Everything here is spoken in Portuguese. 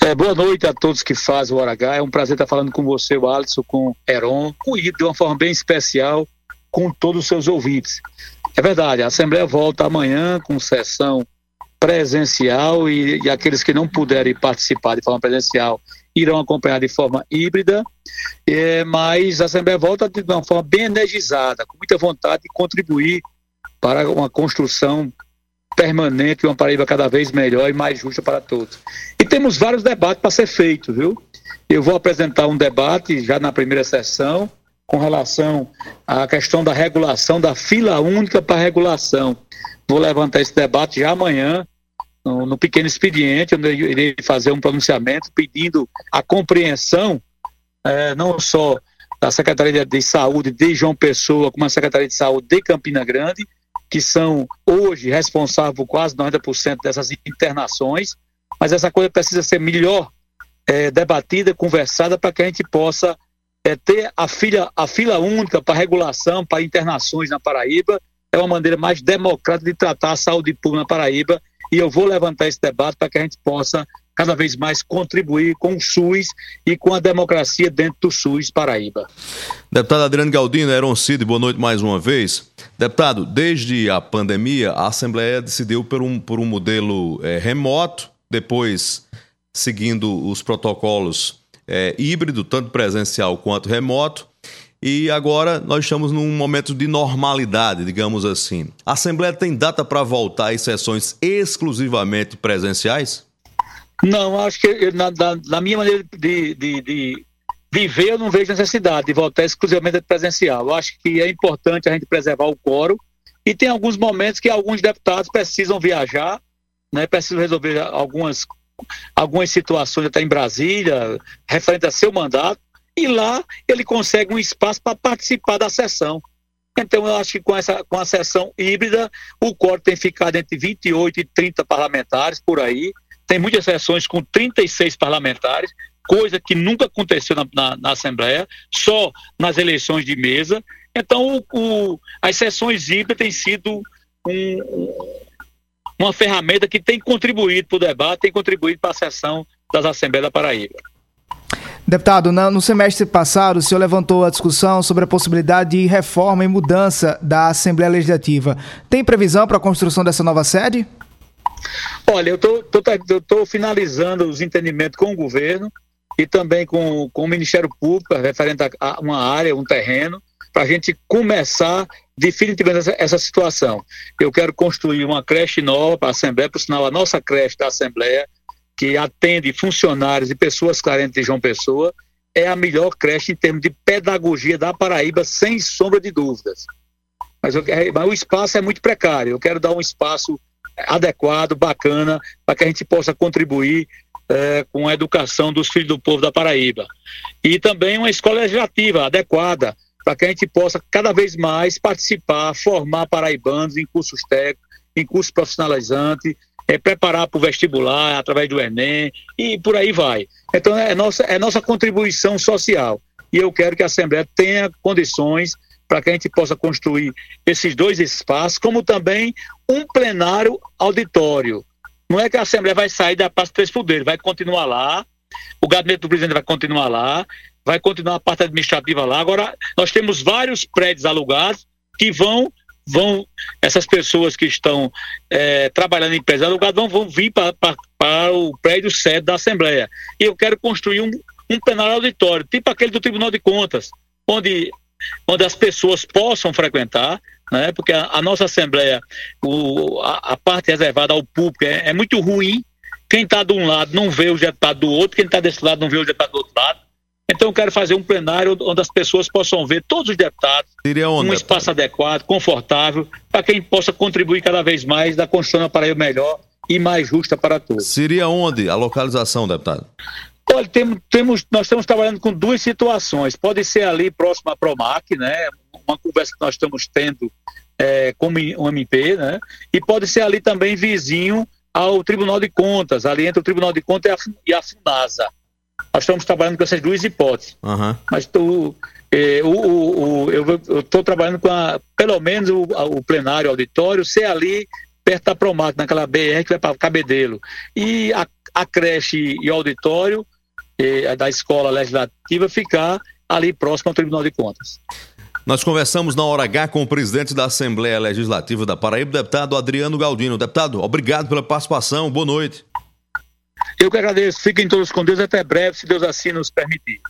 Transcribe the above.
É, boa noite a todos que fazem o Hora H. É um prazer estar falando com você, o Alisson, com o Heron, com o de uma forma bem especial, com todos os seus ouvintes. É verdade, a Assembleia volta amanhã com sessão presencial e, e aqueles que não puderem participar de forma presencial irão acompanhar de forma híbrida, é, mas a Assembleia volta de uma forma bem energizada, com muita vontade de contribuir para uma construção permanente, uma Paraíba cada vez melhor e mais justa para todos. E temos vários debates para ser feitos, viu? Eu vou apresentar um debate já na primeira sessão com relação à questão da regulação, da fila única para regulação. Vou levantar esse debate já amanhã, no, no pequeno expediente, onde eu irei fazer um pronunciamento pedindo a compreensão, é, não só da Secretaria de Saúde de João Pessoa, como a Secretaria de Saúde de Campina Grande, que são hoje responsáveis por quase 90% dessas internações, mas essa coisa precisa ser melhor é, debatida, conversada, para que a gente possa é, ter a fila, a fila única para regulação, para internações na Paraíba. É uma maneira mais democrática de tratar a saúde pública na Paraíba e eu vou levantar esse debate para que a gente possa cada vez mais contribuir com o SUS e com a democracia dentro do SUS Paraíba. Deputado Adriano Galdino, Eron Cid, boa noite mais uma vez. Deputado, desde a pandemia, a Assembleia decidiu por um, por um modelo é, remoto, depois seguindo os protocolos é, híbrido, tanto presencial quanto remoto. E agora nós estamos num momento de normalidade, digamos assim. A Assembleia tem data para voltar às sessões exclusivamente presenciais? Não, acho que na, na, na minha maneira de, de, de, viver, eu não vejo necessidade de voltar exclusivamente presencial. Eu acho que é importante a gente preservar o coro e tem alguns momentos que alguns deputados precisam viajar, né, precisam resolver algumas, algumas situações até em Brasília, referente a seu mandato, e lá ele consegue um espaço para participar da sessão. Então, eu acho que com, essa, com a sessão híbrida, o coro tem ficado entre 28 e 30 parlamentares por aí, tem muitas sessões com 36 parlamentares, coisa que nunca aconteceu na, na, na Assembleia, só nas eleições de mesa. Então, o, o, as sessões híbridas têm sido um, uma ferramenta que tem contribuído para o debate, tem contribuído para a sessão das Assembleias da Paraíba. Deputado, no semestre passado, o senhor levantou a discussão sobre a possibilidade de reforma e mudança da Assembleia Legislativa. Tem previsão para a construção dessa nova sede? Olha, eu estou finalizando os entendimentos com o governo e também com, com o Ministério Público, referente a uma área, um terreno, para a gente começar definitivamente essa, essa, situação. Eu quero construir uma creche nova para a Assembleia, por sinal, a nossa creche da Assembleia, que atende funcionários e pessoas carentes de João Pessoa, é a melhor creche em termos de pedagogia da Paraíba, sem sombra de dúvidas. Mas, eu, mas o espaço é muito precário. Eu quero dar um espaço adequado, bacana, para que a gente possa contribuir é, com a educação dos filhos do povo da Paraíba. E também uma escola legislativa adequada, para que a gente possa cada vez mais participar, formar paraibanos em cursos técnicos, em cursos profissionalizantes, é, preparar para o vestibular através do Enem e por aí vai. Então é nossa, é nossa contribuição social. E eu quero que a Assembleia tenha condições para que a gente possa construir esses dois espaços, como também um plenário auditório. Não é que a Assembleia vai sair da pasta três poderes, vai continuar lá, o gabinete do presidente vai continuar lá, vai continuar a parte administrativa lá. Agora, nós temos vários prédios alugados que vão, vão essas pessoas que estão é, trabalhando em empresas alugadas vão, vão vir para o prédio sede da Assembleia. E eu quero construir um, um plenário auditório, tipo aquele do Tribunal de Contas, onde onde as pessoas possam frequentar, né? porque a, a nossa Assembleia, o, a, a, parte reservada ao público é, é muito ruim. Quem está de um lado não vê o deputado do outro, quem está desse lado não vê o deputado do outro lado. Então eu quero fazer um plenário onde as pessoas possam ver todos os deputados, um espaço adequado, confortável, para quem possa contribuir cada vez mais da construção da Paraíba melhor e mais justa para todos. Seria onde a localização, deputado? Olha, temos, temos, nós estamos trabalhando com duas situações. Pode ser ali próximo à Promac, né? Uma conversa que nós estamos tendo é, com o MP, né? E pode ser ali também vizinho ao Tribunal de Contas, ali entre o Tribunal de Contas e a, Funasa. Nós estamos trabalhando com essas duas hipóteses. Uhum. Mas tu, é, o, o, o, eu estou trabalhando com a, pelo menos o, o plenário auditório ser ali perto da Promac, naquela BR que vai para Cabedelo. E a, a creche e o auditório eh, da escola legislativa ficar ali próximo ao Tribunal de Contas. Nós conversamos na hora H com o presidente da Assembleia Legislativa da Paraíba, deputado Adriano Galdino. Deputado, obrigado pela participação, boa noite. Eu que agradeço, fiquem todos com Deus, até breve, se Deus assim nos permitir.